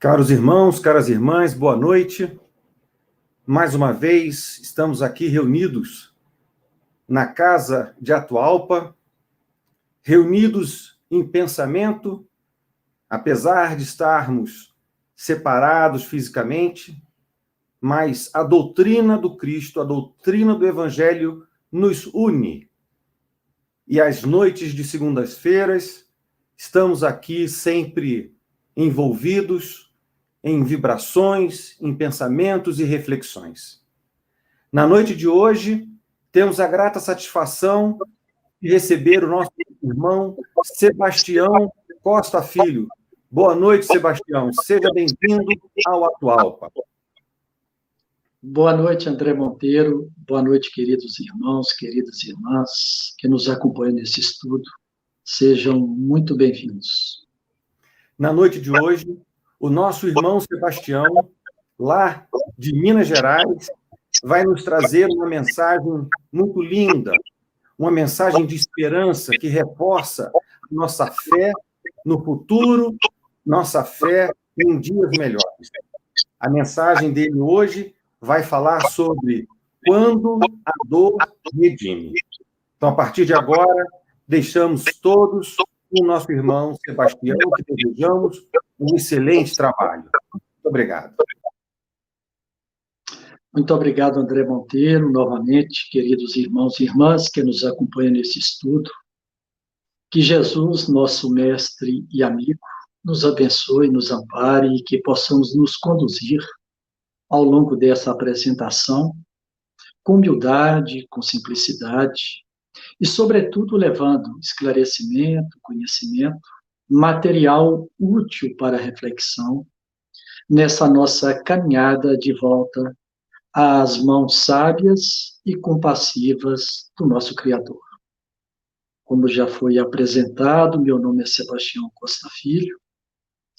Caros irmãos, caras irmãs, boa noite. Mais uma vez estamos aqui reunidos na casa de Atualpa, reunidos em pensamento, apesar de estarmos separados fisicamente, mas a doutrina do Cristo, a doutrina do Evangelho nos une. E às noites de segundas-feiras, estamos aqui sempre envolvidos em vibrações, em pensamentos e reflexões. Na noite de hoje, temos a grata satisfação de receber o nosso irmão Sebastião Costa Filho. Boa noite, Sebastião. Seja bem-vindo ao Atualpa. Boa noite, André Monteiro. Boa noite, queridos irmãos, queridas irmãs que nos acompanham nesse estudo. Sejam muito bem-vindos. Na noite de hoje, o nosso irmão Sebastião, lá de Minas Gerais, vai nos trazer uma mensagem muito linda, uma mensagem de esperança que reforça nossa fé no futuro, nossa fé em dias melhores. A mensagem dele hoje vai falar sobre quando a dor redime. Então, a partir de agora, deixamos todos o nosso irmão Sebastião, que desejamos um excelente trabalho. Muito obrigado. Muito obrigado, André Monteiro, novamente, queridos irmãos e irmãs que nos acompanham nesse estudo. Que Jesus, nosso mestre e amigo, nos abençoe, nos ampare e que possamos nos conduzir ao longo dessa apresentação, com humildade, com simplicidade, e, sobretudo, levando esclarecimento, conhecimento, material útil para reflexão nessa nossa caminhada de volta às mãos sábias e compassivas do nosso Criador. Como já foi apresentado, meu nome é Sebastião Costa Filho,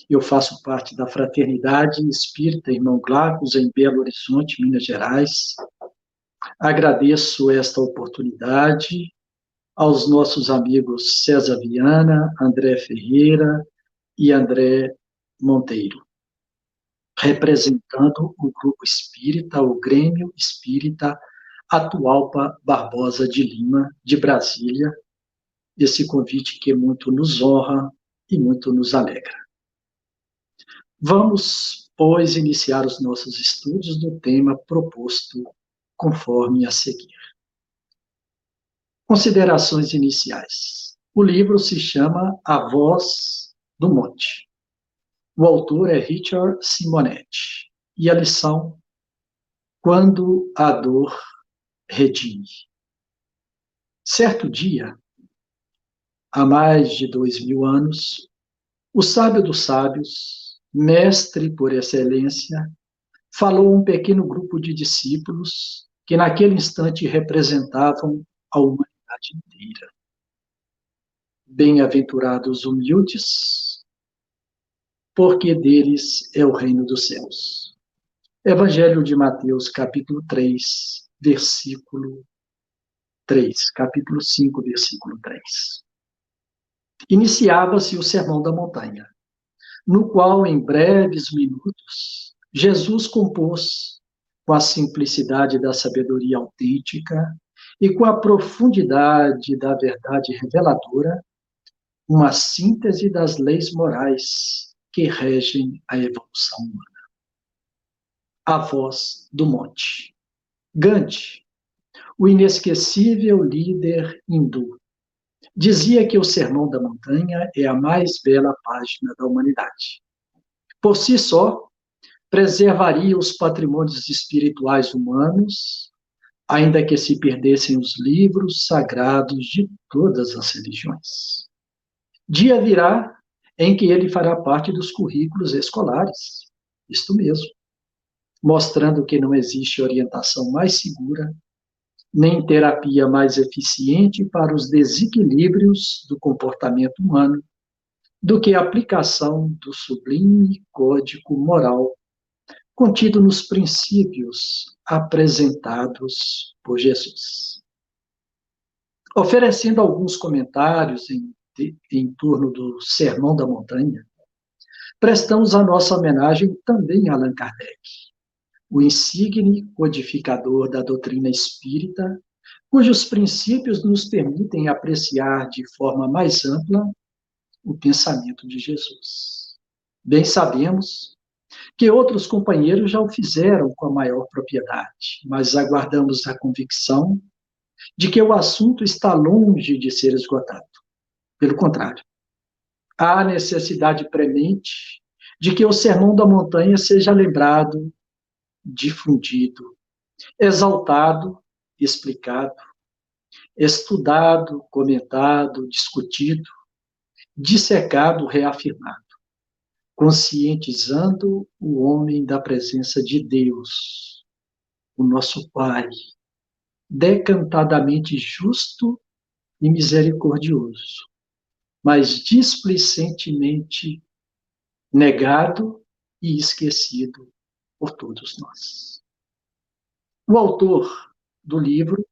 eu faço parte da Fraternidade Espírita Irmão Glacos, em Belo Horizonte, Minas Gerais. Agradeço esta oportunidade aos nossos amigos César Viana, André Ferreira e André Monteiro, representando o Grupo Espírita, o Grêmio Espírita Atualpa Barbosa de Lima, de Brasília, esse convite que muito nos honra e muito nos alegra. Vamos, pois, iniciar os nossos estudos do tema proposto conforme a seguir. Considerações iniciais. O livro se chama A Voz do Monte. O autor é Richard Simonetti. E a lição: Quando a dor redime. Certo dia, há mais de dois mil anos, o sábio dos sábios, mestre por excelência, falou um pequeno grupo de discípulos que naquele instante representavam a humanidade inteira. Bem-aventurados humildes, porque deles é o reino dos céus. Evangelho de Mateus, capítulo 3, versículo 3, capítulo 5, versículo 3. Iniciava-se o Sermão da Montanha no qual, em breves minutos, Jesus compôs, com a simplicidade da sabedoria autêntica e com a profundidade da verdade reveladora, uma síntese das leis morais que regem a evolução humana. A voz do monte. Gandhi, o inesquecível líder hindu, dizia que o Sermão da Montanha é a mais bela página da humanidade. Por si só, preservaria os patrimônios espirituais humanos, ainda que se perdessem os livros sagrados de todas as religiões. Dia virá em que ele fará parte dos currículos escolares, isto mesmo, mostrando que não existe orientação mais segura nem terapia mais eficiente para os desequilíbrios do comportamento humano do que a aplicação do sublime código moral contido nos princípios apresentados por Jesus. Oferecendo alguns comentários em, em torno do Sermão da Montanha, prestamos a nossa homenagem também a Allan Kardec, o insigne codificador da doutrina espírita, cujos princípios nos permitem apreciar de forma mais ampla o pensamento de Jesus. Bem sabemos que outros companheiros já o fizeram com a maior propriedade, mas aguardamos a convicção de que o assunto está longe de ser esgotado. Pelo contrário, há necessidade premente de que o Sermão da Montanha seja lembrado, difundido, exaltado, explicado, estudado, comentado, discutido, dissecado, reafirmado conscientizando o homem da presença de Deus, o nosso Pai, decantadamente justo e misericordioso, mas displicentemente negado e esquecido por todos nós. O autor do livro,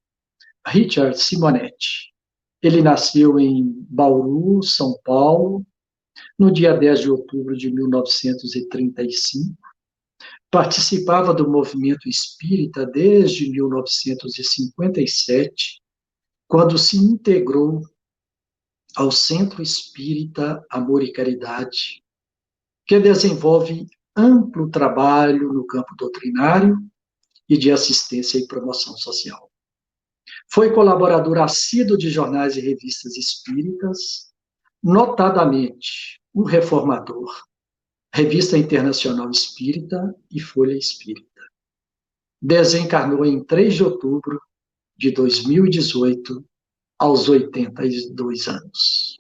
Richard Simonetti, ele nasceu em Bauru, São Paulo, no dia 10 de outubro de 1935. Participava do movimento espírita desde 1957, quando se integrou ao Centro Espírita Amor e Caridade, que desenvolve amplo trabalho no campo doutrinário e de assistência e promoção social. Foi colaborador assíduo de jornais e revistas espíritas, notadamente o Reformador, Revista Internacional Espírita e Folha Espírita. Desencarnou em 3 de outubro de 2018, aos 82 anos.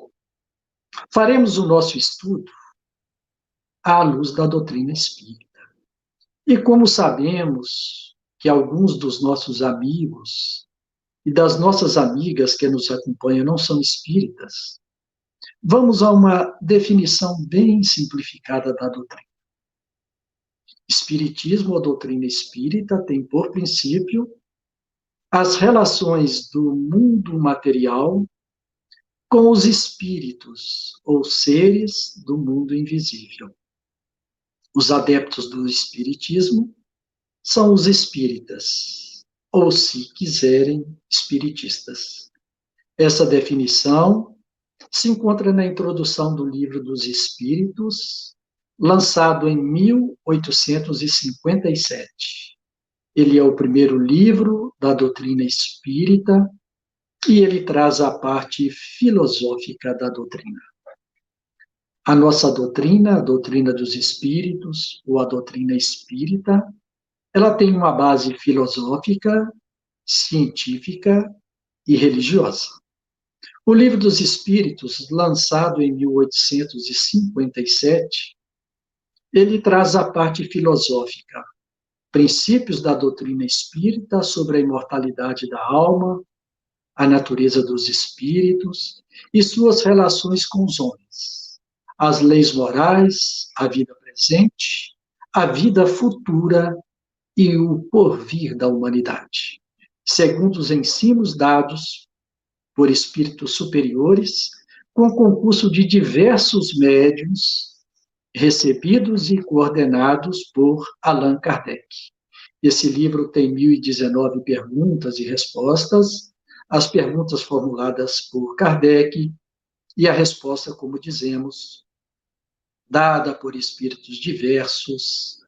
Faremos o nosso estudo à luz da doutrina espírita. E como sabemos que alguns dos nossos amigos e das nossas amigas que nos acompanham não são espíritas, Vamos a uma definição bem simplificada da doutrina. Espiritismo ou doutrina espírita tem por princípio as relações do mundo material com os espíritos ou seres do mundo invisível. Os adeptos do espiritismo são os espíritas, ou se quiserem, espiritistas. Essa definição se encontra na introdução do Livro dos Espíritos, lançado em 1857. Ele é o primeiro livro da doutrina espírita e ele traz a parte filosófica da doutrina. A nossa doutrina, a doutrina dos espíritos, ou a doutrina espírita, ela tem uma base filosófica, científica e religiosa. O Livro dos Espíritos, lançado em 1857, ele traz a parte filosófica, princípios da doutrina espírita sobre a imortalidade da alma, a natureza dos espíritos e suas relações com os homens, as leis morais, a vida presente, a vida futura e o porvir da humanidade, segundo os ensinos dados por espíritos superiores, com concurso de diversos médiums, recebidos e coordenados por Allan Kardec. Esse livro tem 1019 perguntas e respostas, as perguntas formuladas por Kardec e a resposta, como dizemos, dada por espíritos diversos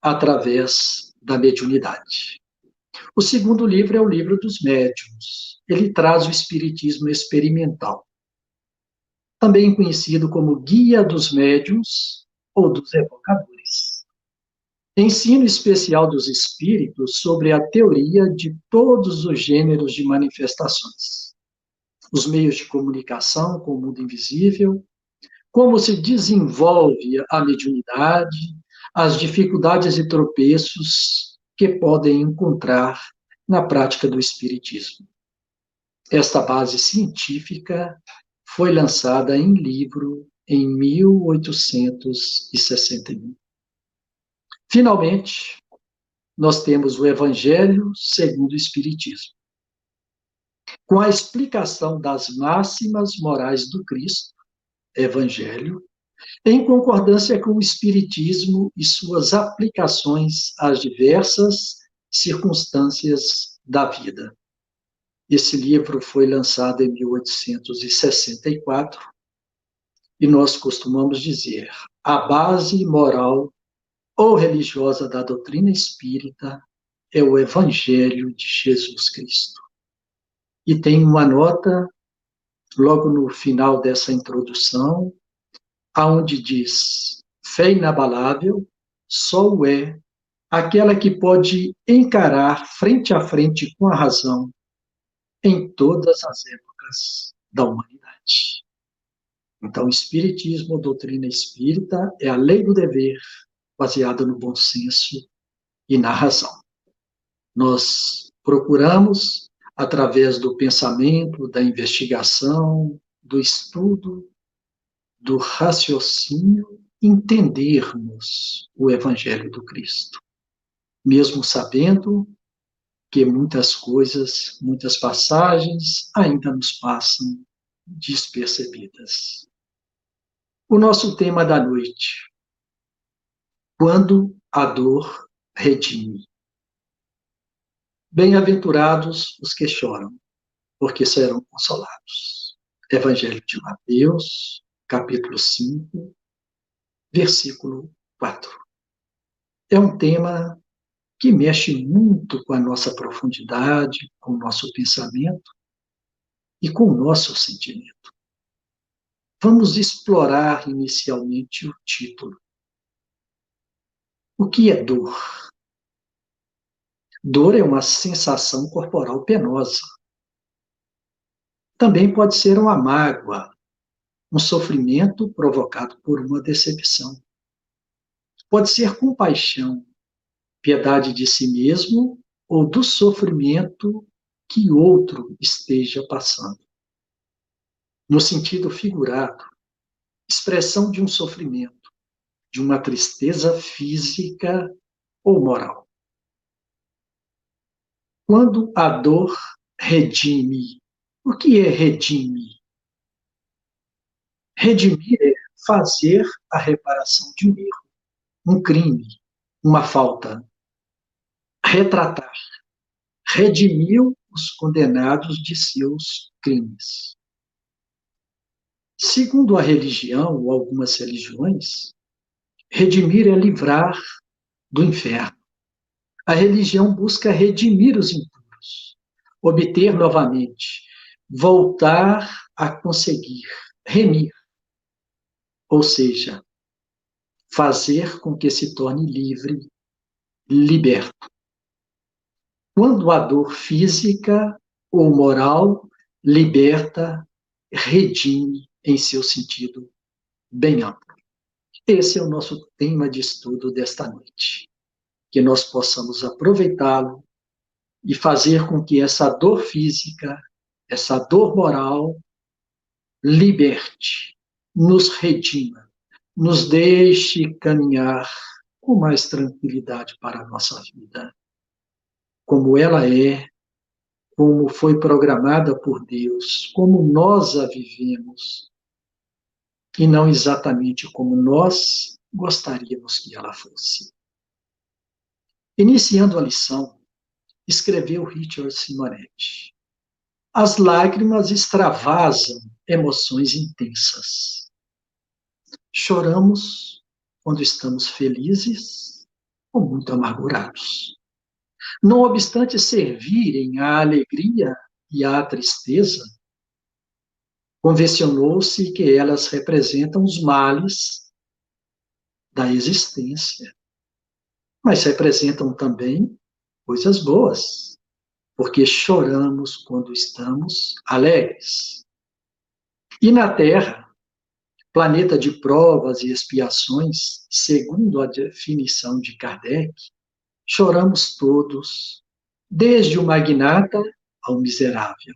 através da mediunidade. O segundo livro é o livro dos médiuns. Ele traz o espiritismo experimental, também conhecido como Guia dos Médiuns ou dos Evocadores. Ensino especial dos espíritos sobre a teoria de todos os gêneros de manifestações, os meios de comunicação com o mundo invisível, como se desenvolve a mediunidade, as dificuldades e tropeços que podem encontrar na prática do Espiritismo. Esta base científica foi lançada em livro em 1861. Finalmente, nós temos o Evangelho segundo o Espiritismo. Com a explicação das máximas morais do Cristo, Evangelho, em concordância com o Espiritismo e suas aplicações às diversas circunstâncias da vida. Esse livro foi lançado em 1864 e nós costumamos dizer a base moral ou religiosa da doutrina espírita é o Evangelho de Jesus Cristo. E tem uma nota logo no final dessa introdução, aonde diz: fé inabalável só o é aquela que pode encarar frente a frente com a razão em todas as épocas da humanidade. Então, Espiritismo, doutrina espírita, é a lei do dever, baseada no bom senso e na razão. Nós procuramos, através do pensamento, da investigação, do estudo, do raciocínio, entendermos o Evangelho do Cristo, mesmo sabendo que muitas coisas, muitas passagens ainda nos passam despercebidas. O nosso tema da noite: quando a dor redime. Bem-aventurados os que choram, porque serão consolados. Evangelho de Mateus, capítulo 5, versículo 4. É um tema que mexe muito com a nossa profundidade, com o nosso pensamento e com o nosso sentimento. Vamos explorar inicialmente o título. O que é dor? Dor é uma sensação corporal penosa. Também pode ser uma mágoa, um sofrimento provocado por uma decepção. Pode ser compaixão, piedade de si mesmo ou do sofrimento que outro esteja passando. No sentido figurado, expressão de um sofrimento, de uma tristeza física ou moral. Quando a dor redime, o que é redime? Redimir é fazer a reparação de um erro, um crime, uma falta, retratar, redimiu os condenados de seus crimes. Segundo a religião, ou algumas religiões, redimir é livrar do inferno. A religião busca redimir os impuros, obter novamente, voltar a conseguir, remir. Ou seja, fazer com que se torne livre, liberto quando a dor física ou moral liberta, redime em seu sentido bem amplo. Esse é o nosso tema de estudo desta noite. Que nós possamos aproveitá-lo e fazer com que essa dor física, essa dor moral, liberte, nos redima, nos deixe caminhar com mais tranquilidade para a nossa vida como ela é, como foi programada por Deus, como nós a vivemos, e não exatamente como nós gostaríamos que ela fosse. Iniciando a lição, escreveu Richard Simonetti: As lágrimas extravasam emoções intensas. Choramos quando estamos felizes ou muito amargurados. Não obstante servirem à alegria e à tristeza, convencionou-se que elas representam os males da existência, mas representam também coisas boas, porque choramos quando estamos alegres. E na Terra, planeta de provas e expiações, segundo a definição de Kardec, choramos todos, desde o magnata ao miserável,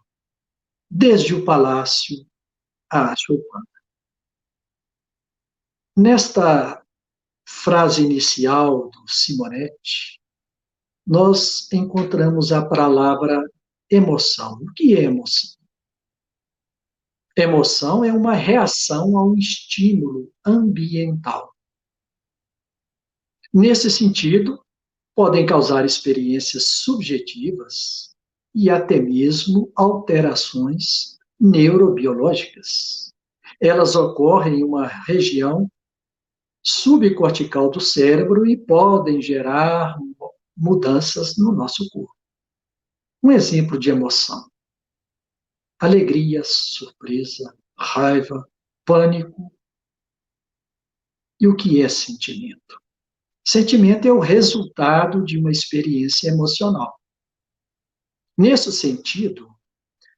desde o palácio à choupana. Nesta frase inicial do Simonetti, nós encontramos a palavra emoção. O que é emoção? Emoção é uma reação a um estímulo ambiental. Nesse sentido, podem causar experiências subjetivas e até mesmo alterações neurobiológicas. Elas ocorrem em uma região subcortical do cérebro e podem gerar mudanças no nosso corpo. Um exemplo de emoção: alegria, surpresa, raiva, pânico. E o que é sentimento? Sentimento é o resultado de uma experiência emocional. Nesse sentido,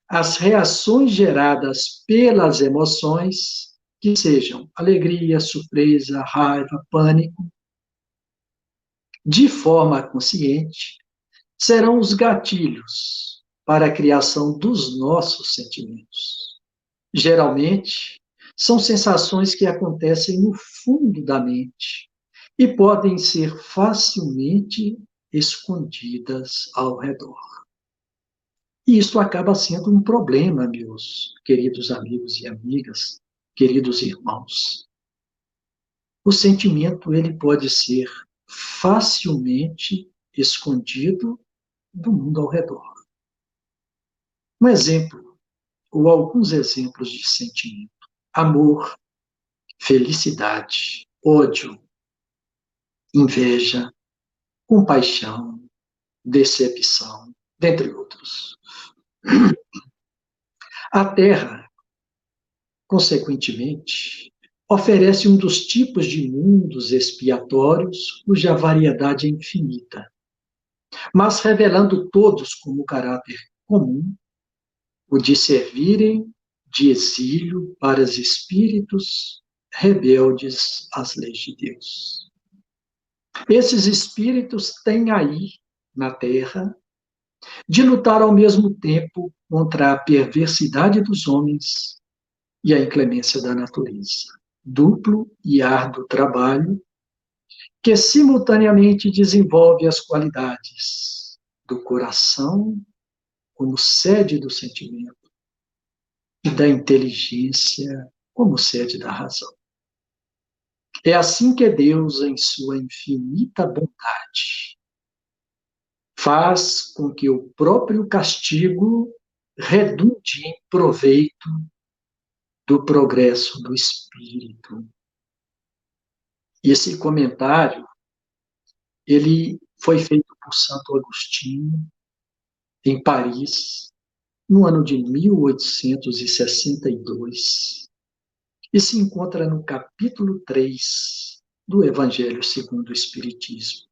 as reações geradas pelas emoções, que sejam alegria, surpresa, raiva, pânico, de forma consciente, serão os gatilhos para a criação dos nossos sentimentos. Geralmente, são sensações que acontecem no fundo da mente e podem ser facilmente escondidas ao redor. E isso acaba sendo um problema, meus queridos amigos e amigas, queridos irmãos. O sentimento ele pode ser facilmente escondido do mundo ao redor. Um exemplo, ou alguns exemplos de sentimento: amor, felicidade, ódio, inveja, compaixão, decepção, dentre outros. A Terra, consequentemente, oferece um dos tipos de mundos expiatórios cuja variedade é infinita, mas revelando todos como caráter comum o de servirem de exílio para os espíritos rebeldes às leis de Deus. Esses espíritos têm aí, na Terra, de lutar ao mesmo tempo contra a perversidade dos homens e a inclemência da natureza. Duplo e árduo trabalho que simultaneamente desenvolve as qualidades do coração como sede do sentimento e da inteligência como sede da razão. É assim que Deus, em sua infinita bondade, faz com que o próprio castigo redunde em proveito do progresso do espírito. Esse comentário ele foi feito por Santo Agostinho em Paris no ano de 1862 e se encontra no capítulo 3 do Evangelho segundo o Espiritismo.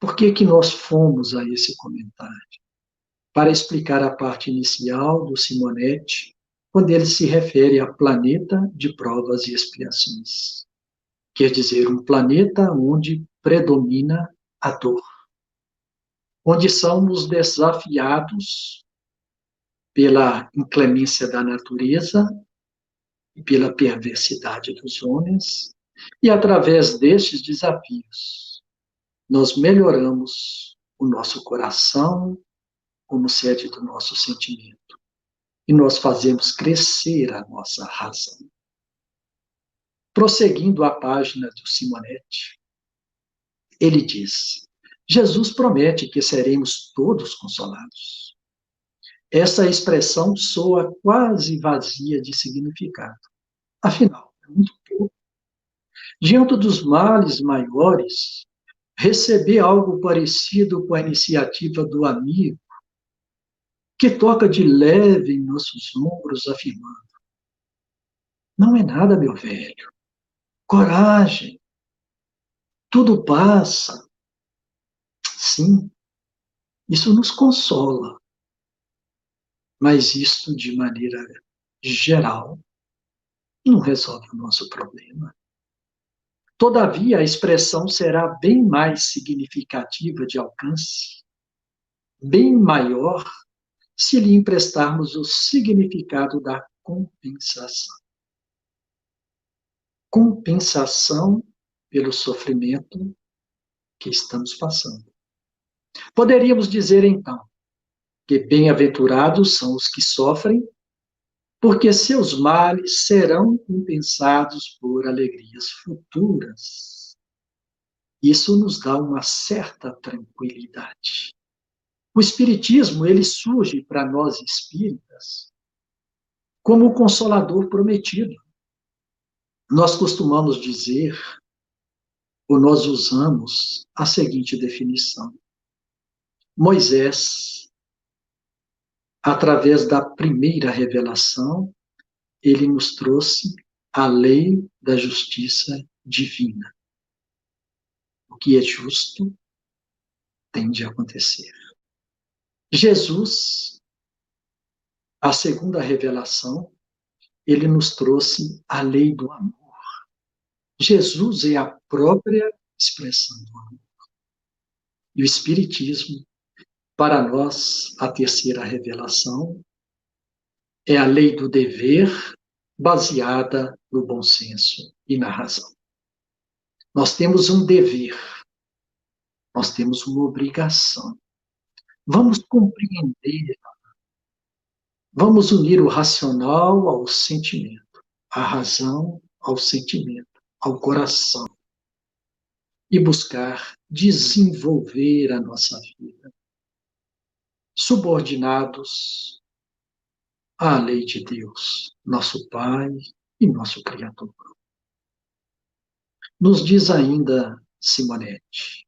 Por que, que nós fomos a esse comentário? Para explicar a parte inicial do Simonetti, quando ele se refere a planeta de provas e expiações. Quer dizer, um planeta onde predomina a dor, onde somos desafiados pela inclemência da natureza e pela perversidade dos homens, e através destes desafios, nós melhoramos o nosso coração como sede do nosso sentimento. E nós fazemos crescer a nossa razão. Prosseguindo a página do Simonetti, ele diz: Jesus promete que seremos todos consolados. Essa expressão soa quase vazia de significado. Afinal, é muito pouco. Diante dos males maiores, receber algo parecido com a iniciativa do amigo, que toca de leve em nossos ombros, afirmando: Não é nada, meu velho. Coragem. Tudo passa. Sim, isso nos consola. Mas isto, de maneira geral, não resolve o nosso problema. Todavia, a expressão será bem mais significativa de alcance, bem maior, se lhe emprestarmos o significado da compensação. Compensação pelo sofrimento que estamos passando. Poderíamos dizer então que bem-aventurados são os que sofrem, porque seus males serão compensados por alegrias futuras. Isso nos dá uma certa tranquilidade. O espiritismo, ele surge para nós espíritas como o consolador prometido. Nós costumamos dizer, ou nós usamos a seguinte definição: Moisés, através da primeira revelação, ele nos trouxe a lei da justiça divina. O que é justo tem de acontecer. Jesus, a segunda revelação, ele nos trouxe a lei do amor. Jesus é a própria expressão do amor. E o Espiritismo, para nós, a terceira revelação, é a lei do dever baseada no bom senso e na razão. Nós temos um dever, nós temos uma obrigação. Vamos compreender, vamos unir o racional ao sentimento, a razão ao sentimento, ao coração e buscar desenvolver a nossa vida subordinados à lei de Deus, nosso Pai e nosso Criador. Nos diz ainda Simonete,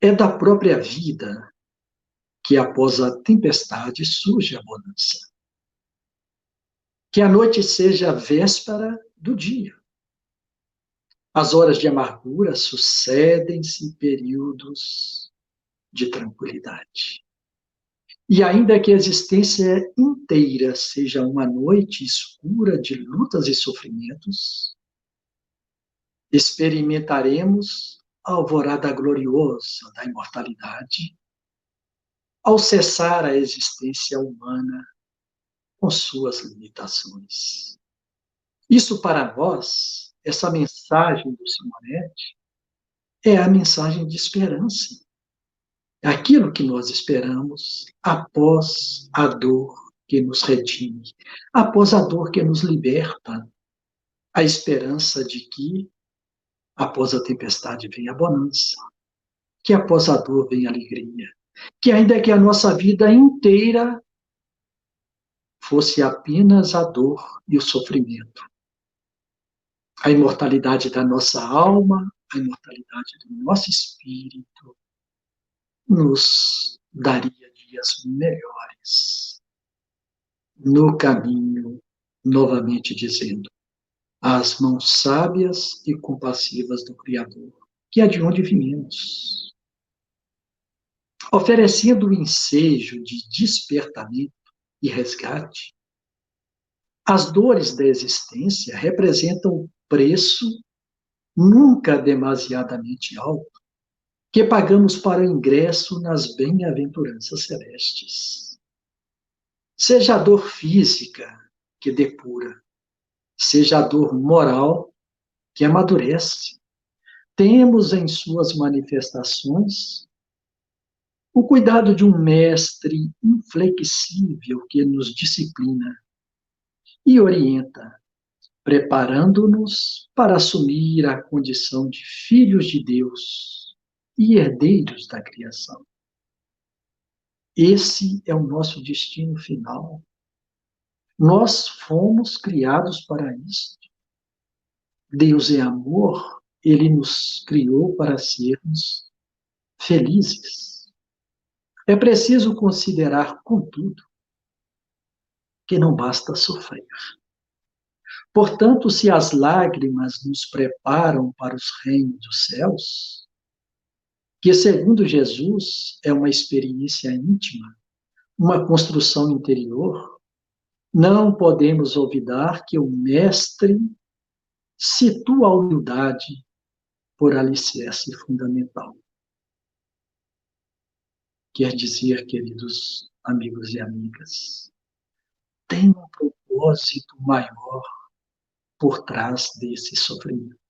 é da própria vida que após a tempestade surge a bonança. Que a noite seja a véspera do dia. As horas de amargura sucedem-se períodos de tranquilidade. E ainda que a existência inteira seja uma noite escura de lutas e sofrimentos, experimentaremos a alvorada gloriosa da imortalidade ao cessar a existência humana com suas limitações. Isso para nós, essa mensagem do Simonetti, é a mensagem de esperança. É aquilo que nós esperamos após a dor que nos redime, após a dor que nos liberta, a esperança de que após a tempestade vem a bonança, que após a dor vem a alegria, que ainda que a nossa vida inteira fosse apenas a dor e o sofrimento, a imortalidade da nossa alma, a imortalidade do nosso espírito, nos daria dias melhores no caminho, novamente dizendo, as mãos sábias e compassivas do Criador, que é de onde viemos oferecendo o ensejo de despertamento e resgate, as dores da existência representam o preço nunca demasiadamente alto que pagamos para o ingresso nas bem-aventuranças celestes. Seja a dor física que depura, seja a dor moral que amadurece, temos em suas manifestações o cuidado de um mestre inflexível que nos disciplina e orienta, preparando-nos para assumir a condição de filhos de Deus e herdeiros da criação. Esse é o nosso destino final. Nós fomos criados para isso. Deus é amor, ele nos criou para sermos felizes. É preciso considerar, contudo, que não basta sofrer. Portanto, se as lágrimas nos preparam para os reinos dos céus, que segundo Jesus é uma experiência íntima, uma construção interior, não podemos olvidar que o Mestre situa a humildade por alicerce fundamental. Quer dizer, queridos amigos e amigas, tem um propósito maior por trás desse sofrimento.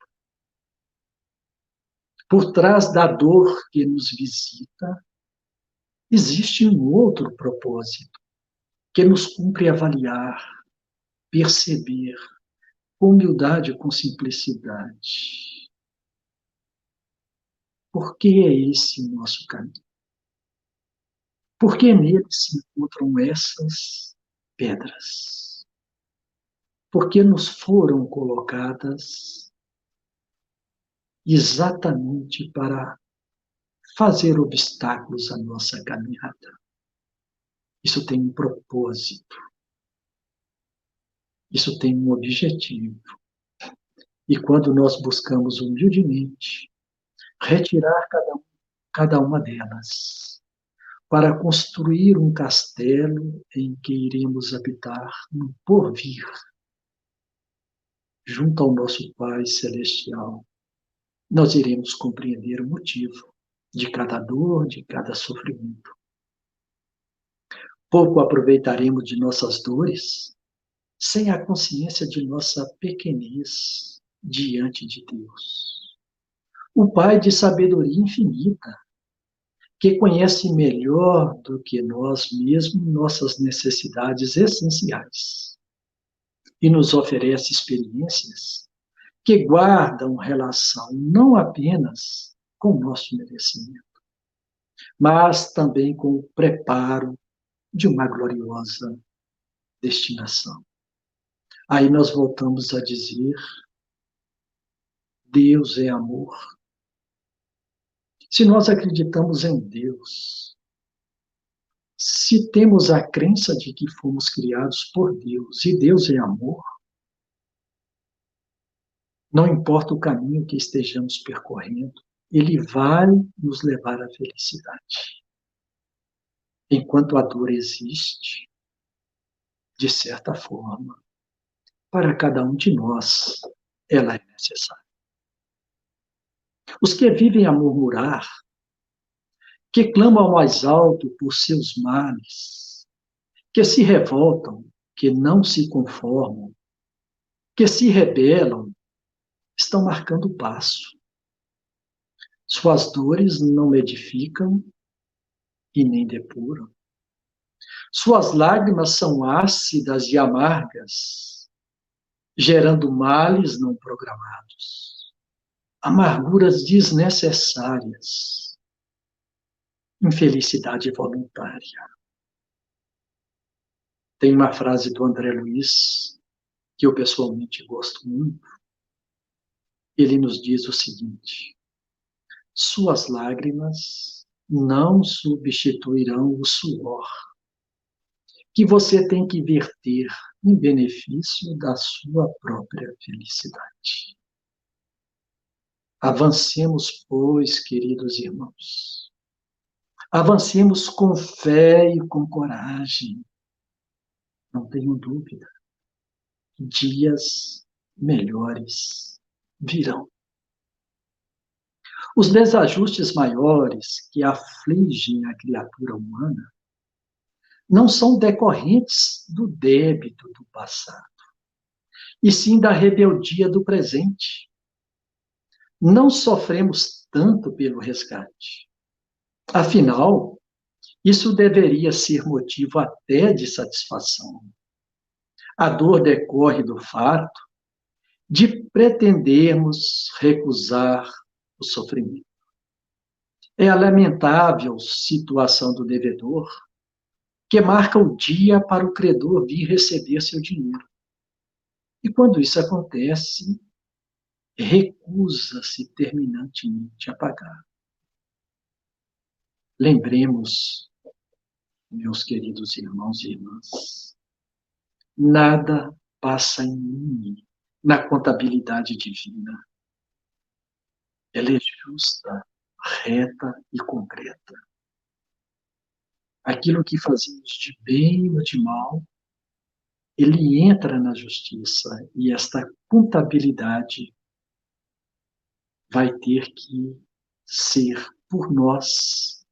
Por trás da dor que nos visita, existe um outro propósito que nos cumpre avaliar, perceber com humildade, com simplicidade. Por que é esse o nosso caminho? Porque nele se encontram essas pedras? Porque nos foram colocadas exatamente para fazer obstáculos à nossa caminhada. Isso tem um propósito. Isso tem um objetivo. E quando nós buscamos humildemente retirar cada, cada uma delas, para construir um castelo em que iremos habitar no porvir, junto ao nosso Pai Celestial, nós iremos compreender o motivo de cada dor, de cada sofrimento. Pouco aproveitaremos de nossas dores sem a consciência de nossa pequenez diante de Deus. O Pai de sabedoria infinita, que conhece melhor do que nós mesmos nossas necessidades essenciais e nos oferece experiências que guardam relação não apenas com o nosso merecimento, mas também com o preparo de uma gloriosa destinação. Aí nós voltamos a dizer: Deus é amor. Se nós acreditamos em Deus, se temos a crença de que fomos criados por Deus e Deus é amor, não importa o caminho que estejamos percorrendo, ele vai nos levar à felicidade enquanto a dor existe, de certa forma, para cada um de nós, ela é necessária. Os que vivem a murmurar, que clamam mais alto por seus males, que se revoltam, que não se conformam, que se rebelam, estão marcando o passo. Suas dores não edificam e nem depuram. Suas lágrimas são ácidas e amargas, gerando males não programados, amarguras desnecessárias, infelicidade voluntária. Tem uma frase do André Luiz que eu pessoalmente gosto muito. Ele nos diz o seguinte: Suas lágrimas não substituirão o suor que você tem que verter em benefício da sua própria felicidade. Avancemos, pois, queridos irmãos. Avancemos com fé e com coragem. Não tenho dúvida. Dias melhores virão. Os desajustes maiores que afligem a criatura humana não são decorrentes do débito do passado, e sim da rebeldia do presente. Não sofremos tanto pelo resgate. Afinal, isso deveria ser motivo até de satisfação. A dor decorre do fato de pretendermos recusar o sofrimento. É a lamentável situação do devedor que marca o dia para o credor vir receber seu dinheiro. E quando isso acontece, recusa-se terminantemente a pagar. Lembremos, meus queridos irmãos e irmãs, nada passa em mim na contabilidade divina ela é justa, reta e concreta. Aquilo que fazemos de bem ou de mal, ele entra na justiça e esta contabilidade vai ter que ser por nós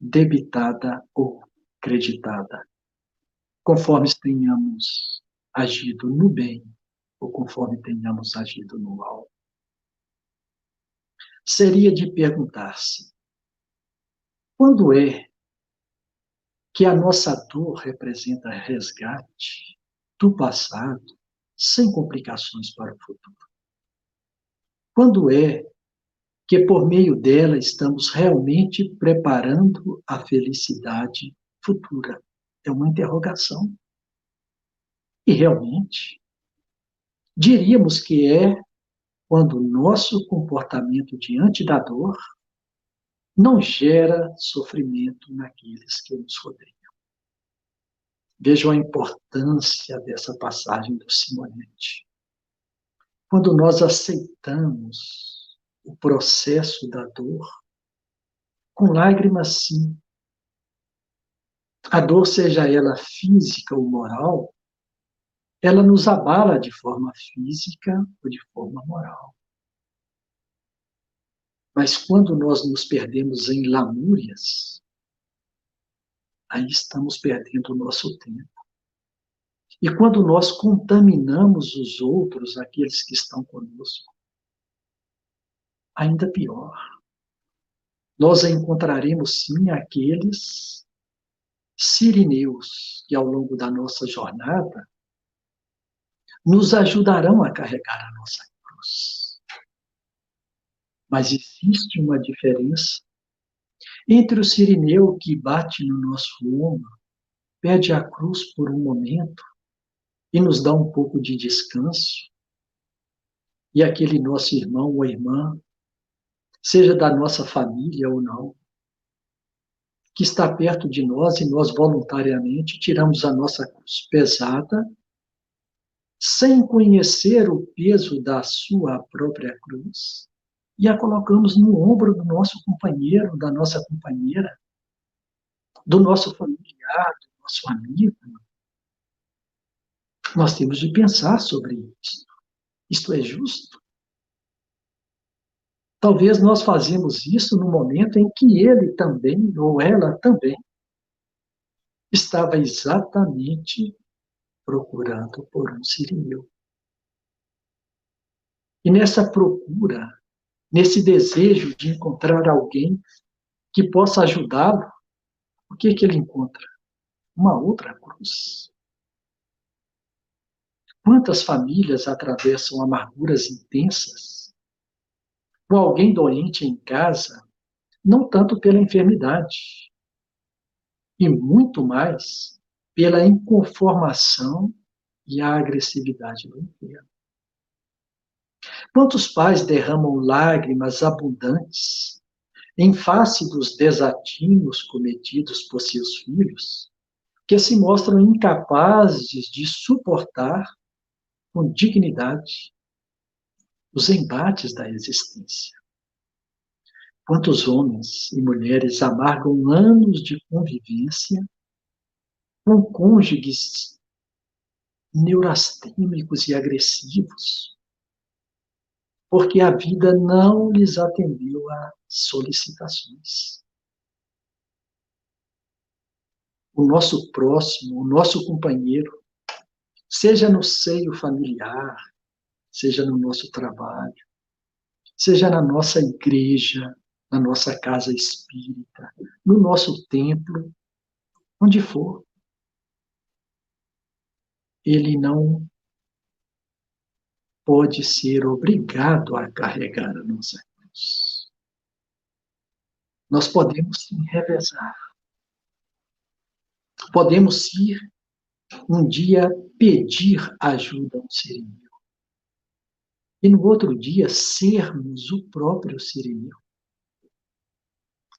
debitada ou creditada, conforme tenhamos agido no bem ou conforme tenhamos agido no mal seria de perguntar-se: quando é que a nossa dor representa resgate do passado sem complicações para o futuro. Quando é que por meio dela estamos realmente preparando a felicidade futura? É uma interrogação. E realmente, diríamos que é quando o nosso comportamento diante da dor não gera sofrimento naqueles que nos rodeiam. Vejam a importância dessa passagem do Simonete. Quando nós aceitamos o processo da dor, com lágrimas sim, a dor, seja ela física ou moral, ela nos abala de forma física ou de forma moral. Mas quando nós nos perdemos em lamúrias, aí estamos perdendo o nosso tempo. E quando nós contaminamos os outros, aqueles que estão conosco, ainda pior. Nós encontraremos sim aqueles sirineus que ao longo da nossa jornada nos ajudarão a carregar a nossa cruz. Mas existe uma diferença entre o sirineu que bate no nosso ombro, pede a cruz por um momento e nos dá um pouco de descanso, e aquele nosso irmão ou irmã, seja da nossa família ou não, que está perto de nós e nós voluntariamente tiramos a nossa cruz pesada sem conhecer o peso da sua própria cruz, e a colocamos no ombro do nosso companheiro, da nossa companheira, do nosso familiar, do nosso amigo. Nós temos de pensar sobre isso. Isto é justo? Talvez nós fazemos isso no momento em que ele também, ou ela também, estava exatamente procurando por um sirineu. E nessa procura, nesse desejo de encontrar alguém que possa ajudá-lo, o que, que ele encontra? Uma outra cruz. Quantas famílias atravessam amarguras intensas com alguém doente em casa, não tanto pela enfermidade, e muito mais pela inconformação e a agressividade do inferno. Quantos pais derramam lágrimas abundantes em face dos desatinos cometidos por seus filhos, que se mostram incapazes de suportar com dignidade os embates da existência? Quantos homens e mulheres amargam anos de convivência com cônjuges neurastêmicos e agressivos, porque a vida não lhes atendeu a solicitações. O nosso próximo, o nosso companheiro, seja no seio familiar, seja no nosso trabalho, seja na nossa igreja, na nossa casa espírita, no nosso templo, onde for ele não pode ser obrigado a carregar a nossa cruz. Nós podemos sim revezar. Podemos ir um dia pedir ajuda ao sirineu. E no outro dia sermos o próprio sirineu.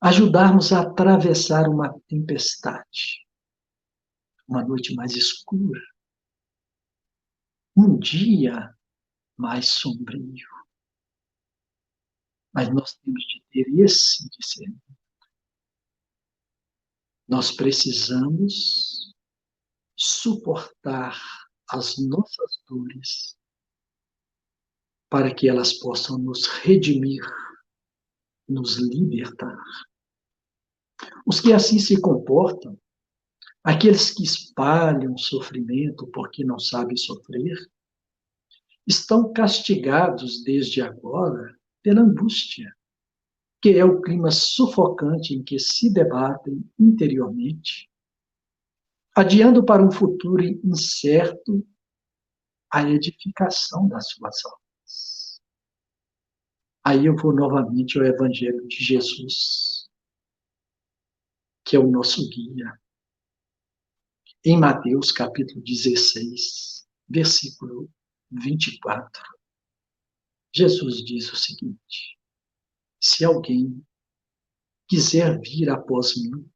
Ajudarmos a atravessar uma tempestade, uma noite mais escura, um dia mais sombrio. Mas nós temos de ter esse discernimento. Nós precisamos suportar as nossas dores para que elas possam nos redimir, nos libertar. Os que assim se comportam Aqueles que espalham sofrimento porque não sabem sofrer, estão castigados desde agora pela angústia, que é o clima sufocante em que se debatem interiormente, adiando para um futuro incerto a edificação das suas almas. Aí eu vou novamente ao Evangelho de Jesus, que é o nosso guia. Em Mateus capítulo 16, versículo 24, Jesus diz o seguinte: Se alguém quiser vir após mim,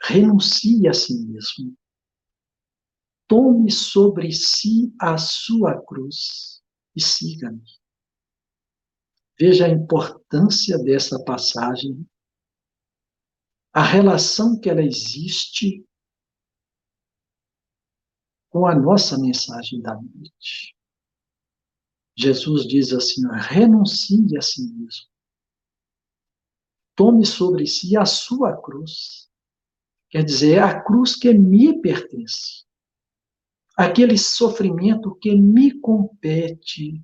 renuncie a si mesmo, tome sobre si a sua cruz e siga-me. Veja a importância dessa passagem, a relação que ela existe com a nossa mensagem da noite. Jesus diz assim: renuncie a si mesmo. Tome sobre si a sua cruz. Quer dizer, é a cruz que me pertence. Aquele sofrimento que me compete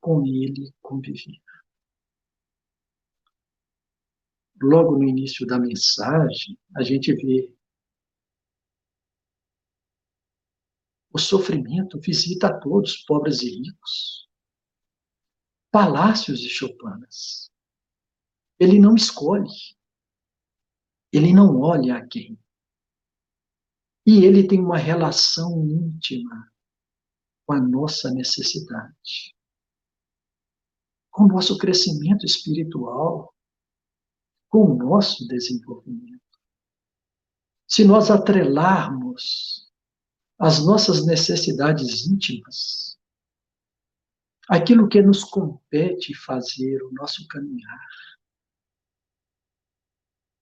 com ele conviver. Logo no início da mensagem, a gente vê O sofrimento visita a todos, pobres e ricos. Palácios e choupanas. Ele não escolhe. Ele não olha a quem. E ele tem uma relação íntima com a nossa necessidade, com o nosso crescimento espiritual, com o nosso desenvolvimento. Se nós atrelarmos as nossas necessidades íntimas, aquilo que nos compete fazer, o nosso caminhar,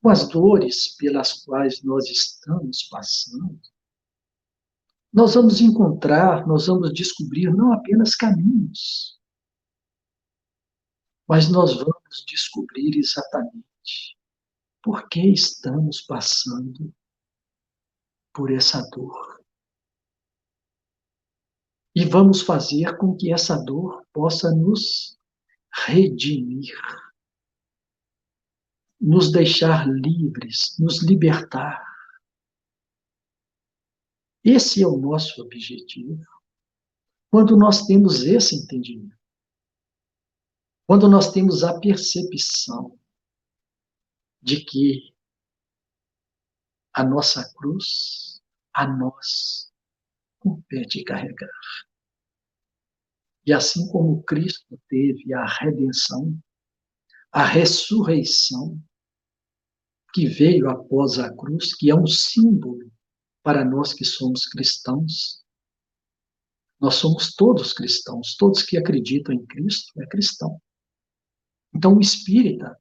com as dores pelas quais nós estamos passando, nós vamos encontrar, nós vamos descobrir não apenas caminhos, mas nós vamos descobrir exatamente por que estamos passando por essa dor e vamos fazer com que essa dor possa nos redimir, nos deixar livres, nos libertar. Esse é o nosso objetivo. Quando nós temos esse entendimento, quando nós temos a percepção de que a nossa cruz, a nós, compete carregar. E assim como Cristo teve a redenção, a ressurreição, que veio após a cruz, que é um símbolo para nós que somos cristãos. Nós somos todos cristãos, todos que acreditam em Cristo é cristão. Então, o espírita,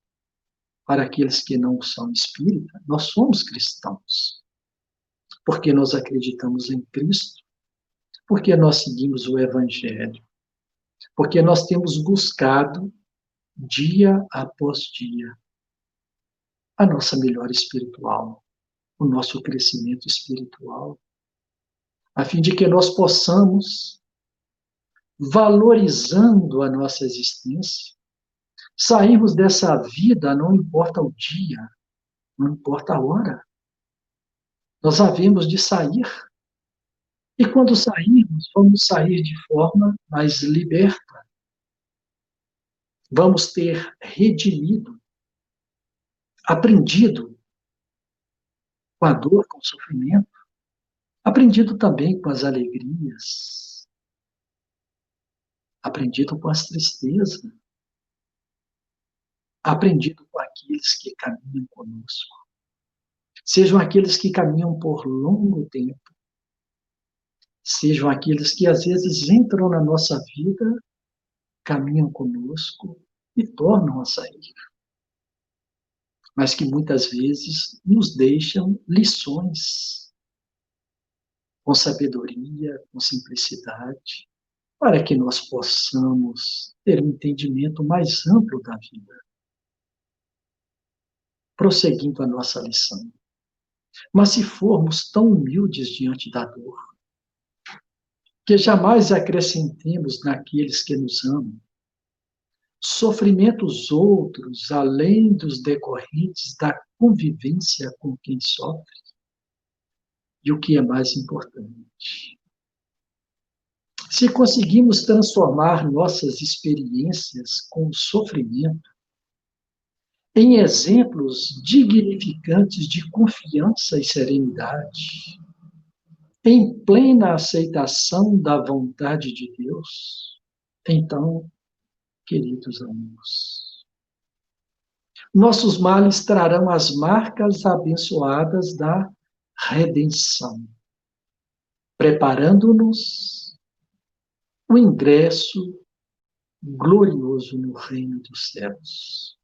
para aqueles que não são espírita, nós somos cristãos. Porque nós acreditamos em Cristo porque nós seguimos o Evangelho. Porque nós temos buscado, dia após dia, a nossa melhora espiritual, o nosso crescimento espiritual, a fim de que nós possamos, valorizando a nossa existência, sairmos dessa vida, não importa o dia, não importa a hora. Nós havemos de sair e quando sairmos, vamos sair de forma mais liberta. Vamos ter redimido, aprendido com a dor, com o sofrimento, aprendido também com as alegrias, aprendido com as tristezas, aprendido com aqueles que caminham conosco. Sejam aqueles que caminham por longo tempo, sejam aqueles que às vezes entram na nossa vida, caminham conosco e tornam a sair. Mas que muitas vezes nos deixam lições com sabedoria, com simplicidade, para que nós possamos ter um entendimento mais amplo da vida. Prosseguindo a nossa lição. Mas se formos tão humildes diante da dor, que jamais acrescentemos naqueles que nos amam sofrimentos outros além dos decorrentes da convivência com quem sofre. E o que é mais importante, se conseguimos transformar nossas experiências com o sofrimento em exemplos dignificantes de confiança e serenidade, em plena aceitação da vontade de Deus, então, queridos amigos, nossos males trarão as marcas abençoadas da redenção, preparando-nos o ingresso glorioso no reino dos céus.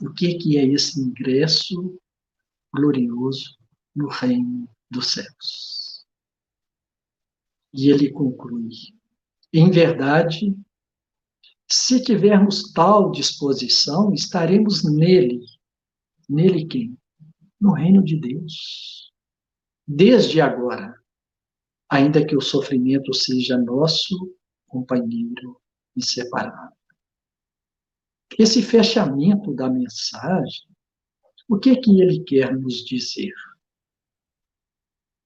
O que, que é esse ingresso glorioso no reino dos céus? E ele conclui: em verdade, se tivermos tal disposição, estaremos nele. Nele quem? No reino de Deus. Desde agora, ainda que o sofrimento seja nosso companheiro inseparável esse fechamento da mensagem, o que é que ele quer nos dizer?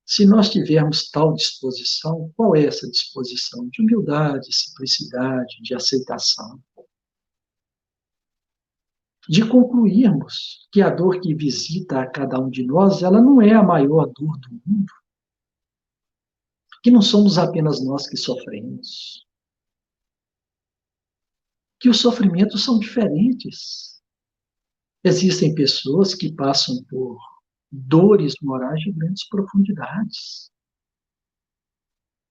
Se nós tivermos tal disposição, qual é essa disposição? De humildade, simplicidade, de aceitação. De concluirmos que a dor que visita a cada um de nós, ela não é a maior dor do mundo. Que não somos apenas nós que sofremos que os sofrimentos são diferentes. Existem pessoas que passam por dores morais de grandes profundidades.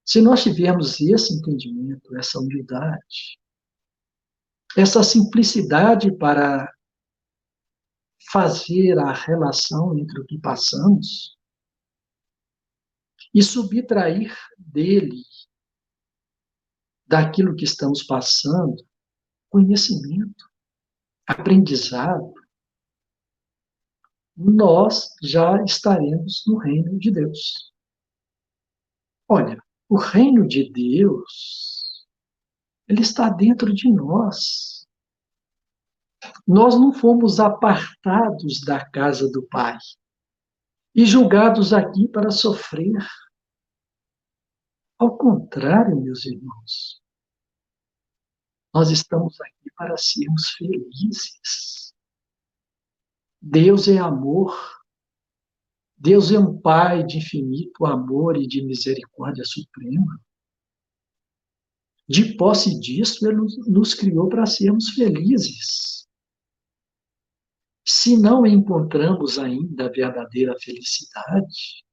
Se nós tivermos esse entendimento, essa humildade, essa simplicidade para fazer a relação entre o que passamos e subtrair dele, daquilo que estamos passando, conhecimento, aprendizado, nós já estaremos no reino de Deus. Olha, o reino de Deus, ele está dentro de nós. Nós não fomos apartados da casa do Pai e julgados aqui para sofrer. Ao contrário, meus irmãos, nós estamos aqui para sermos felizes. Deus é amor. Deus é um Pai de infinito amor e de misericórdia suprema. De posse disso, Ele nos criou para sermos felizes. Se não encontramos ainda a verdadeira felicidade,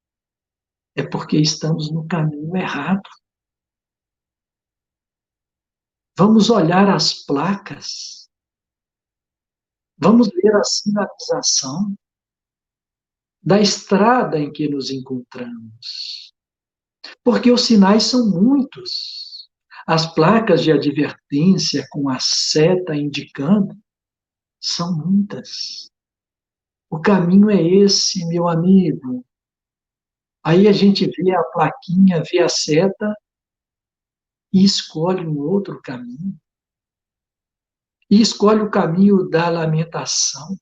é porque estamos no caminho errado. Vamos olhar as placas. Vamos ver a sinalização da estrada em que nos encontramos. Porque os sinais são muitos. As placas de advertência com a seta indicando são muitas. O caminho é esse, meu amigo. Aí a gente vê a plaquinha, vê a seta e escolhe um outro caminho. E escolhe o caminho da lamentação.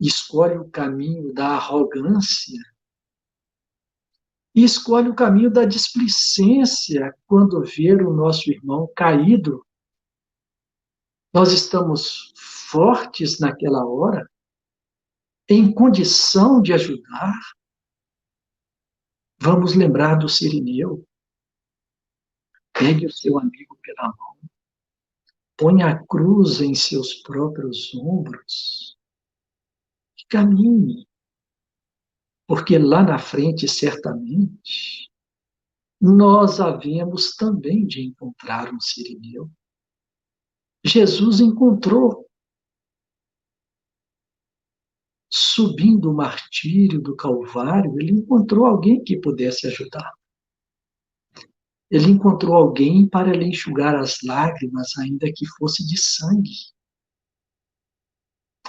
Escolhe o caminho da arrogância. E escolhe o caminho da displicência quando ver o nosso irmão caído. Nós estamos fortes naquela hora, em condição de ajudar. Vamos lembrar do Sirineu. Pegue o seu amigo pela mão, ponha a cruz em seus próprios ombros e caminhe, porque lá na frente, certamente, nós havemos também de encontrar um sirineu. Jesus encontrou, subindo o martírio do Calvário, ele encontrou alguém que pudesse ajudar. Ele encontrou alguém para lhe enxugar as lágrimas, ainda que fosse de sangue.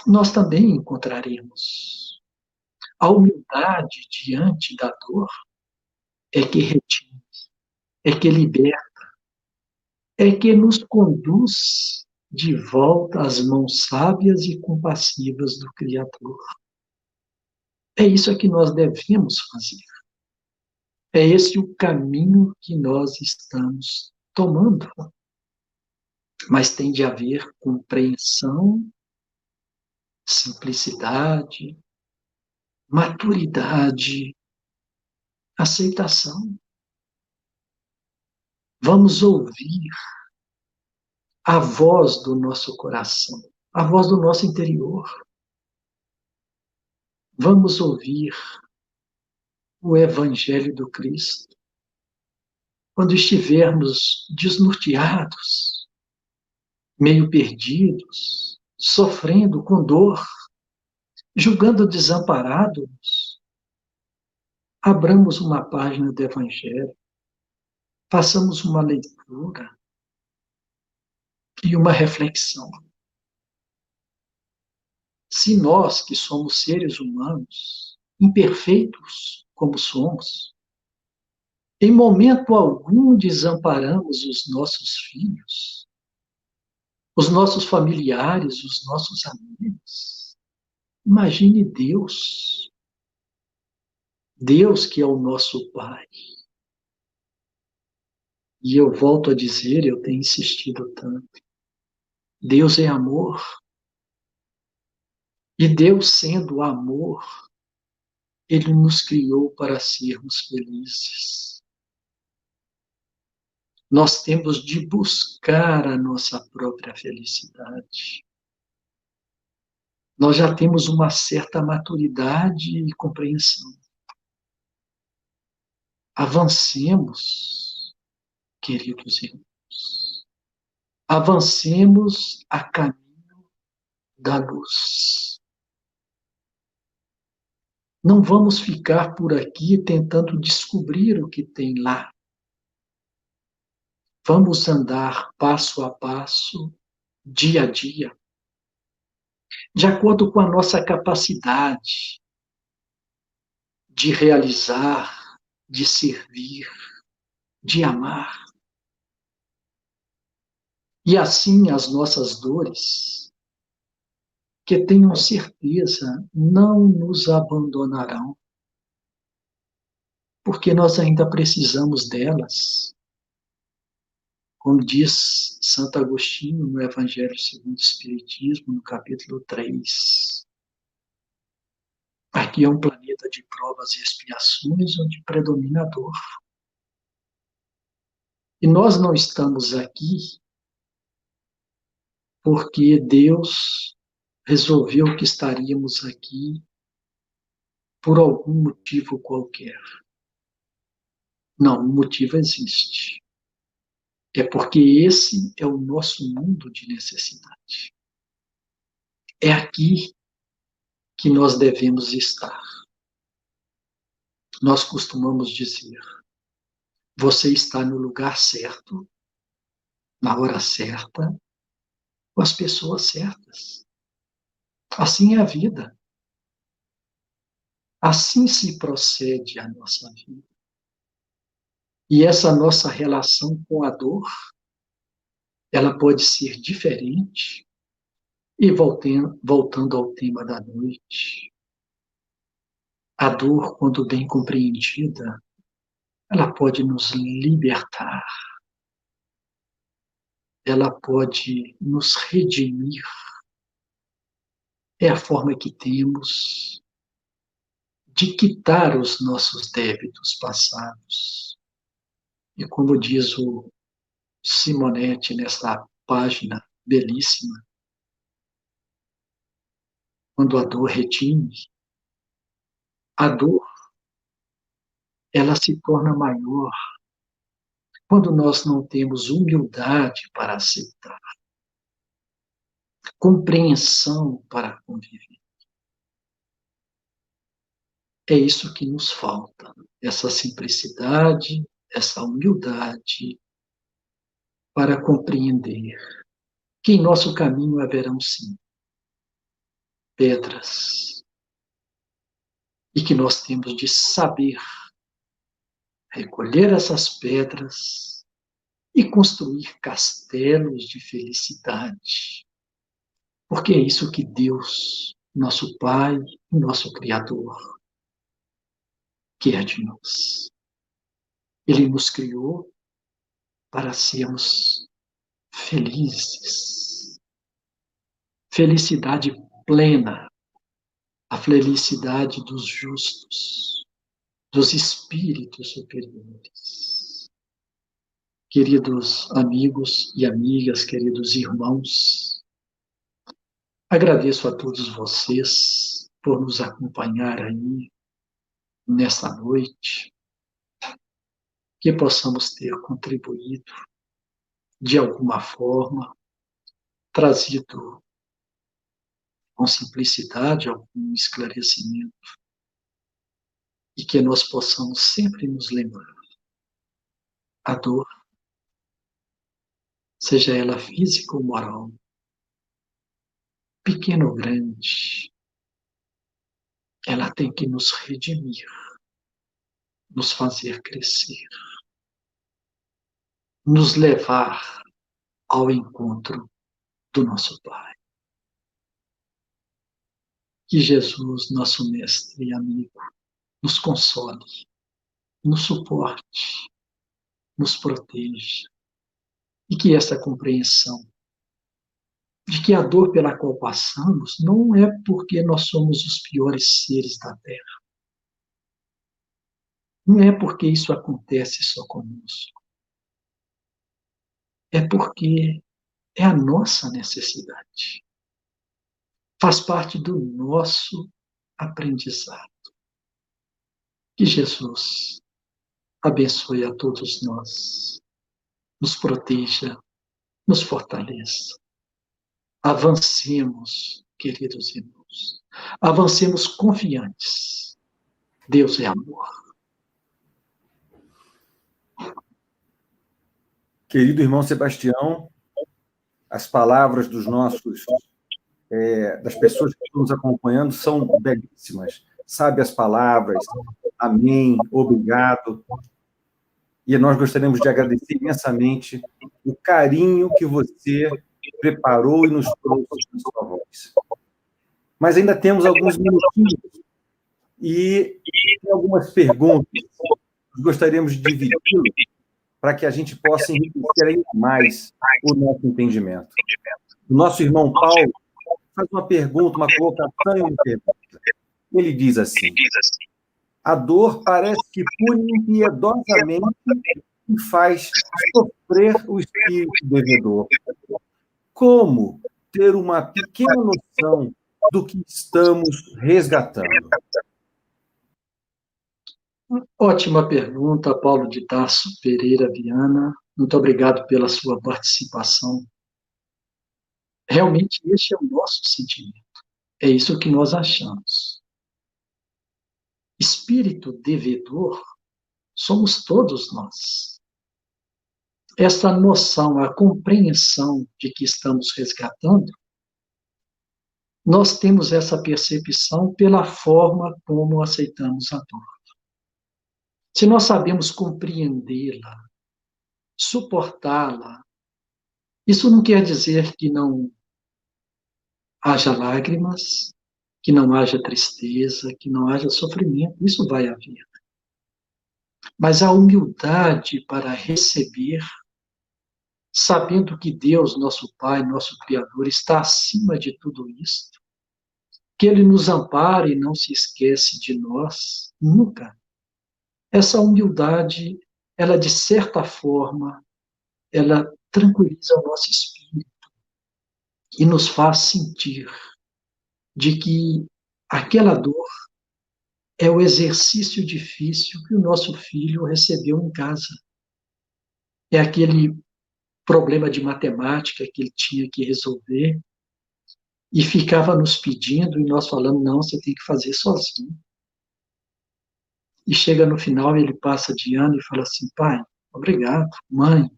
Nós também encontraremos. A humildade diante da dor é que retine, é que liberta, é que nos conduz de volta às mãos sábias e compassivas do Criador. É isso que nós devemos fazer. É esse o caminho que nós estamos tomando. Mas tem de haver compreensão, simplicidade, maturidade, aceitação. Vamos ouvir a voz do nosso coração, a voz do nosso interior. Vamos ouvir o Evangelho do Cristo. Quando estivermos desnorteados, meio perdidos, sofrendo com dor, julgando desamparados, abramos uma página do Evangelho, façamos uma leitura e uma reflexão. Se nós, que somos seres humanos, imperfeitos como somos, em momento algum desamparamos os nossos filhos, os nossos familiares, os nossos amigos. Imagine Deus. Deus que é o nosso Pai. E eu volto a dizer, eu tenho insistido tanto. Deus é amor. E Deus, sendo amor, Ele nos criou para sermos felizes. Nós temos de buscar a nossa própria felicidade. Nós já temos uma certa maturidade e compreensão. Avancemos, queridos irmãos. Avancemos a caminho da luz. Não vamos ficar por aqui tentando descobrir o que tem lá. Vamos andar passo a passo, dia a dia, de acordo com a nossa capacidade de realizar, de servir, de amar. E assim as nossas dores que tenham certeza não nos abandonarão, porque nós ainda precisamos delas. Como diz Santo Agostinho no Evangelho segundo o Espiritismo, no capítulo 3. Aqui é um planeta de provas e expiações onde predomina a dor. E nós não estamos aqui porque Deus resolveu que estaríamos aqui por algum motivo qualquer. Não, o motivo existe. É porque esse é o nosso mundo de necessidade. É aqui que nós devemos estar. Nós costumamos dizer: você está no lugar certo, na hora certa, com as pessoas certas. Assim é a vida. Assim se procede a nossa vida. E essa nossa relação com a dor, ela pode ser diferente. E voltando, voltando ao tema da noite, a dor, quando bem compreendida, ela pode nos libertar, ela pode nos redimir é a forma que temos de quitar os nossos débitos passados. E como diz o Simonetti nessa página belíssima, quando a dor retine, a dor ela se torna maior quando nós não temos humildade para aceitar compreensão para conviver. É isso que nos falta, essa simplicidade, essa humildade para compreender que em nosso caminho haverão sim pedras e que nós temos de saber recolher essas pedras e construir castelos de felicidade porque é isso que Deus, nosso Pai, nosso Criador, quer de nós. Ele nos criou para sermos felizes. Felicidade plena, a felicidade dos justos, dos espíritos superiores. Queridos amigos e amigas, queridos irmãos, agradeço a todos vocês por nos acompanhar aí nessa noite, que possamos ter contribuído de alguma forma, trazido com simplicidade algum esclarecimento e que nós possamos sempre nos lembrar. A dor, seja ela física ou moral, pequena ou grande, ela tem que nos redimir, nos fazer crescer, nos levar ao encontro do nosso Pai. Que Jesus, nosso mestre e amigo, nos console, nos suporte, nos proteja. E que essa compreensão de que a dor pela qual passamos não é porque nós somos os piores seres da Terra. Não é porque isso acontece só conosco. É porque é a nossa necessidade. Faz parte do nosso aprendizado. Que Jesus abençoe a todos nós, nos proteja, nos fortaleça. Avancemos, queridos irmãos. Avancemos confiantes. Deus é amor. Querido irmão Sebastião, as palavras dos nossos, é, das pessoas que estão nos acompanhando são belíssimas. Sabe as palavras, amém, obrigado. E nós gostaríamos de agradecer imensamente o carinho que você preparou e nos trouxe na sua voz. Mas ainda temos alguns minutinhos e algumas perguntas. Gostaríamos de dividi para que a gente possa enriquecer ainda mais o nosso entendimento. O nosso irmão Paulo faz uma pergunta, uma colocação e uma pergunta. Ele diz assim: a dor parece que pune impiedosamente e faz sofrer o espírito devedor. Como ter uma pequena noção do que estamos resgatando? Ótima pergunta, Paulo de Tarso Pereira Viana. Muito obrigado pela sua participação. Realmente, este é o nosso sentimento. É isso que nós achamos. Espírito devedor somos todos nós. Essa noção, a compreensão de que estamos resgatando, nós temos essa percepção pela forma como aceitamos a dor. Se nós sabemos compreendê-la, suportá-la, isso não quer dizer que não haja lágrimas, que não haja tristeza, que não haja sofrimento, isso vai haver. Mas a humildade para receber, sabendo que Deus, nosso Pai, nosso Criador, está acima de tudo isso, que Ele nos ampara e não se esquece de nós, nunca. Essa humildade, ela de certa forma, ela tranquiliza o nosso espírito e nos faz sentir de que aquela dor é o exercício difícil que o nosso filho recebeu em casa. É aquele problema de matemática que ele tinha que resolver e ficava nos pedindo e nós falando não, você tem que fazer sozinho. E chega no final, ele passa de ano e fala assim: pai, obrigado, mãe,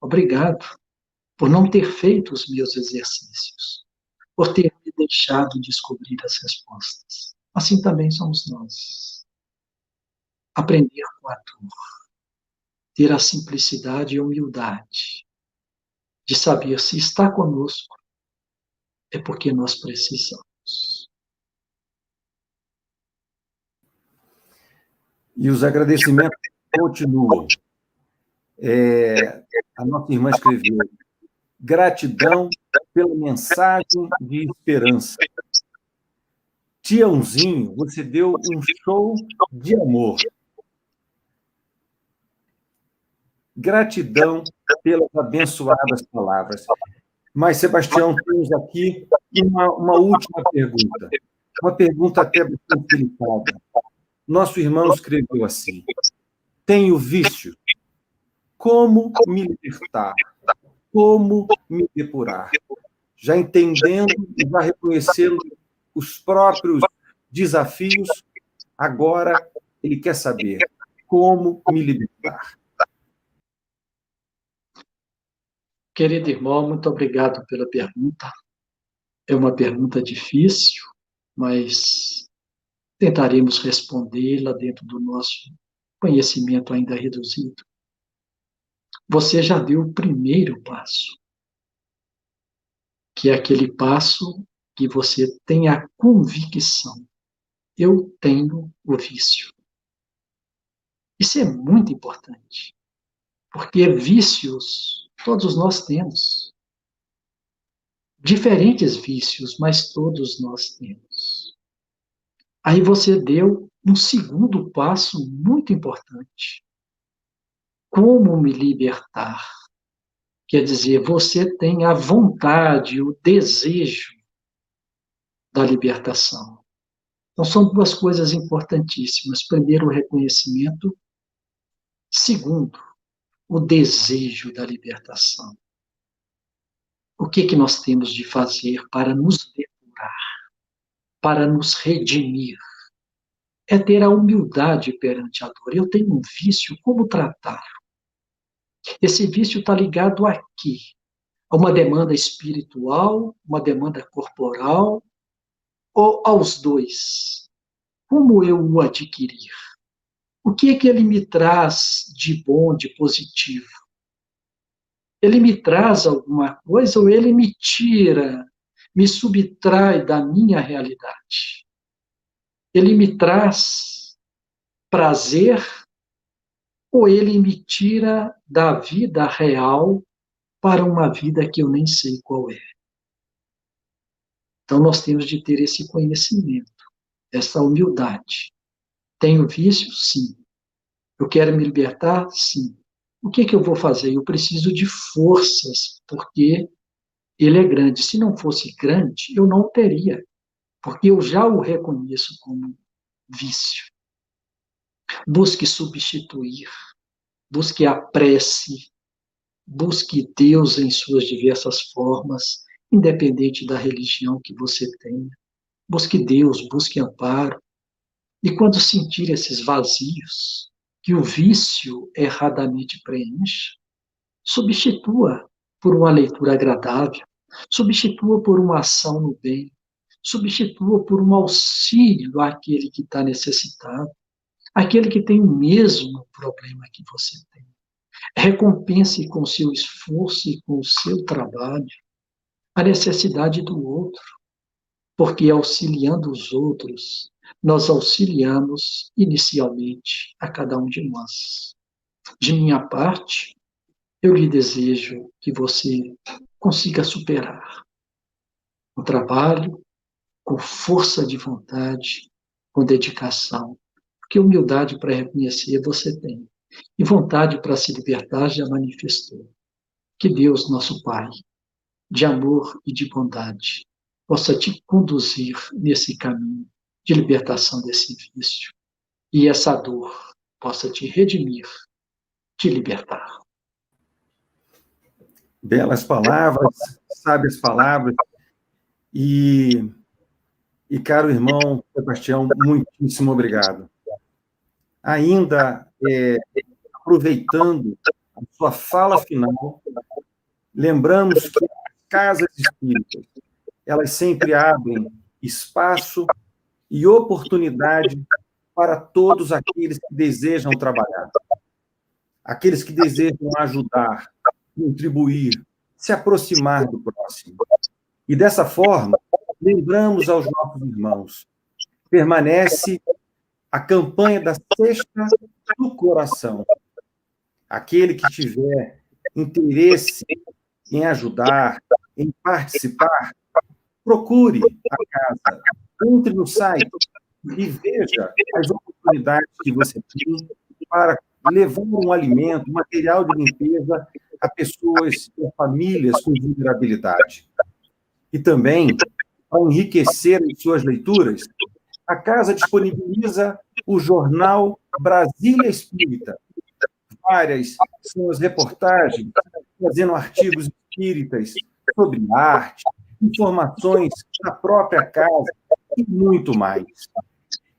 obrigado por não ter feito os meus exercícios, por ter me deixado descobrir as respostas. Assim também somos nós. Aprender com a dor, ter a simplicidade e humildade de saber se está conosco é porque nós precisamos. E os agradecimentos continuam. É, a nossa irmã escreveu: gratidão pela mensagem de esperança. Tiãozinho, você deu um show de amor. Gratidão pelas abençoadas palavras. Mas, Sebastião, temos aqui uma, uma última pergunta. Uma pergunta até bastante delicada. Nosso irmão escreveu assim: Tenho vício. Como me libertar? Como me depurar? Já entendendo e já reconhecendo os próprios desafios, agora ele quer saber como me libertar. Querido irmão, muito obrigado pela pergunta. É uma pergunta difícil, mas tentaremos respondê-la dentro do nosso conhecimento ainda reduzido. Você já deu o primeiro passo, que é aquele passo que você tem a convicção: eu tenho o vício. Isso é muito importante, porque vícios todos nós temos. Diferentes vícios, mas todos nós temos. Aí você deu um segundo passo muito importante. Como me libertar? Quer dizer, você tem a vontade, o desejo da libertação. Então, são duas coisas importantíssimas. Primeiro, o reconhecimento. Segundo, o desejo da libertação. O que, que nós temos de fazer para nos depurar, para nos redimir? É ter a humildade perante a dor. Eu tenho um vício, como tratá-lo? Esse vício está ligado aqui, a uma demanda espiritual, uma demanda corporal, ou aos dois? Como eu o adquirir? O que é que ele me traz de bom, de positivo? Ele me traz alguma coisa ou ele me tira, me subtrai da minha realidade? Ele me traz prazer ou ele me tira da vida real para uma vida que eu nem sei qual é? Então, nós temos de ter esse conhecimento, essa humildade. Tenho vício? Sim. Eu quero me libertar? Sim. O que, que eu vou fazer? Eu preciso de forças, porque ele é grande. Se não fosse grande, eu não teria, porque eu já o reconheço como vício. Busque substituir, busque a prece, busque Deus em suas diversas formas, independente da religião que você tenha. Busque Deus, busque amparo. E quando sentir esses vazios que o vício erradamente preenche, substitua por uma leitura agradável, substitua por uma ação no bem, substitua por um auxílio àquele que está necessitado, aquele que tem o mesmo problema que você tem. Recompense com seu esforço e com o seu trabalho a necessidade do outro, porque auxiliando os outros, nós auxiliamos inicialmente a cada um de nós. De minha parte, eu lhe desejo que você consiga superar o trabalho com força de vontade, com dedicação, porque humildade para reconhecer você tem, e vontade para se libertar já manifestou. Que Deus, nosso Pai, de amor e de bondade possa te conduzir nesse caminho de libertação desse vício e essa dor possa te redimir, te libertar. Belas palavras, sábias palavras. E, e caro irmão Sebastião, muitíssimo obrigado. Ainda é, aproveitando a sua fala final, lembramos que casas espíritas, elas sempre abrem espaço e oportunidade para todos aqueles que desejam trabalhar, aqueles que desejam ajudar, contribuir, se aproximar do próximo. E dessa forma, lembramos aos nossos irmãos, permanece a campanha da Sexta do Coração. aquele que tiver interesse em ajudar, em participar, procure a casa, entre no site e veja as oportunidades que você tem para levar um alimento, material de limpeza a pessoas e famílias com vulnerabilidade. E também, para enriquecer as suas leituras, a casa disponibiliza o jornal Brasília Espírita. Várias são as reportagens fazendo artigos espíritas sobre arte, informações da própria casa e muito mais.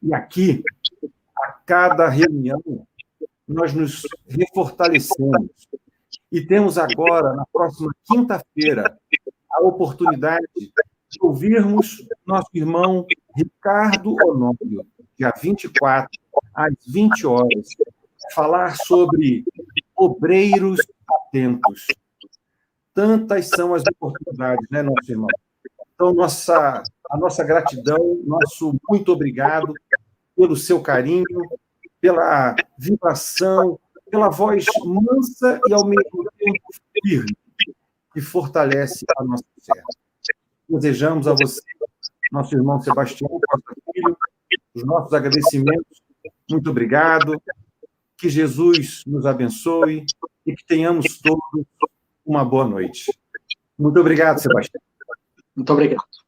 E aqui, a cada reunião, nós nos refortalecemos. E temos agora, na próxima quinta-feira, a oportunidade de ouvirmos nosso irmão Ricardo Honório, dia 24, às 20 horas, falar sobre obreiros atentos. Tantas são as oportunidades, né, nosso irmão? Então, nossa, a nossa gratidão, nosso muito obrigado pelo seu carinho, pela vibração, pela voz mansa e ao mesmo tempo firme, que fortalece a nossa fé. Desejamos a você, nosso irmão Sebastião, nosso filho, os nossos agradecimentos. Muito obrigado. Que Jesus nos abençoe e que tenhamos todos uma boa noite. Muito obrigado, Sebastião. Muito obrigado.